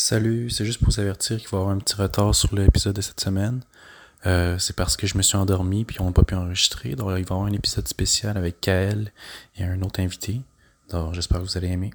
Salut, c'est juste pour vous avertir qu'il va y avoir un petit retard sur l'épisode de cette semaine. Euh, c'est parce que je me suis endormi puis on n'a pas pu enregistrer. Donc il va y avoir un épisode spécial avec Kael et un autre invité. Donc j'espère que vous allez aimer.